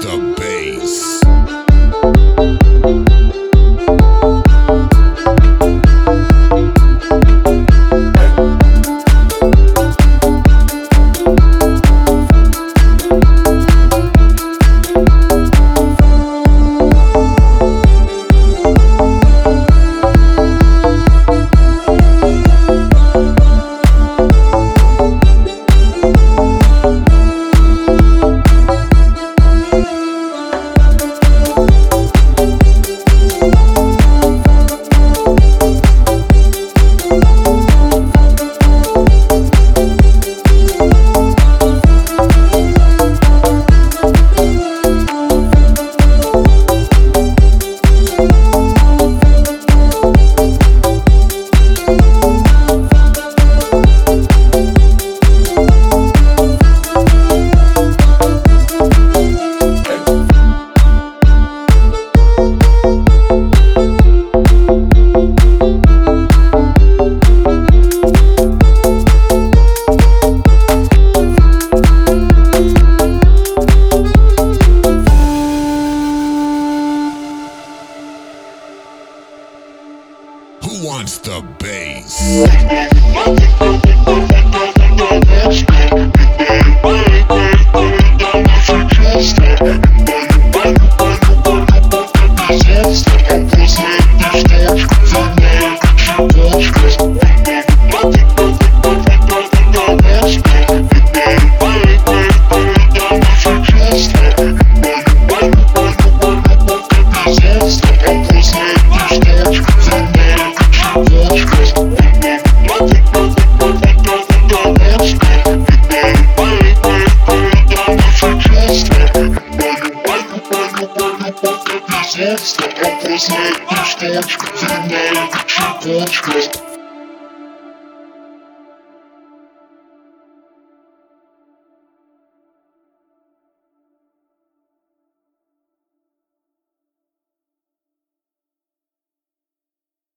the best. wants the bass. Опасная точка, верная чекочка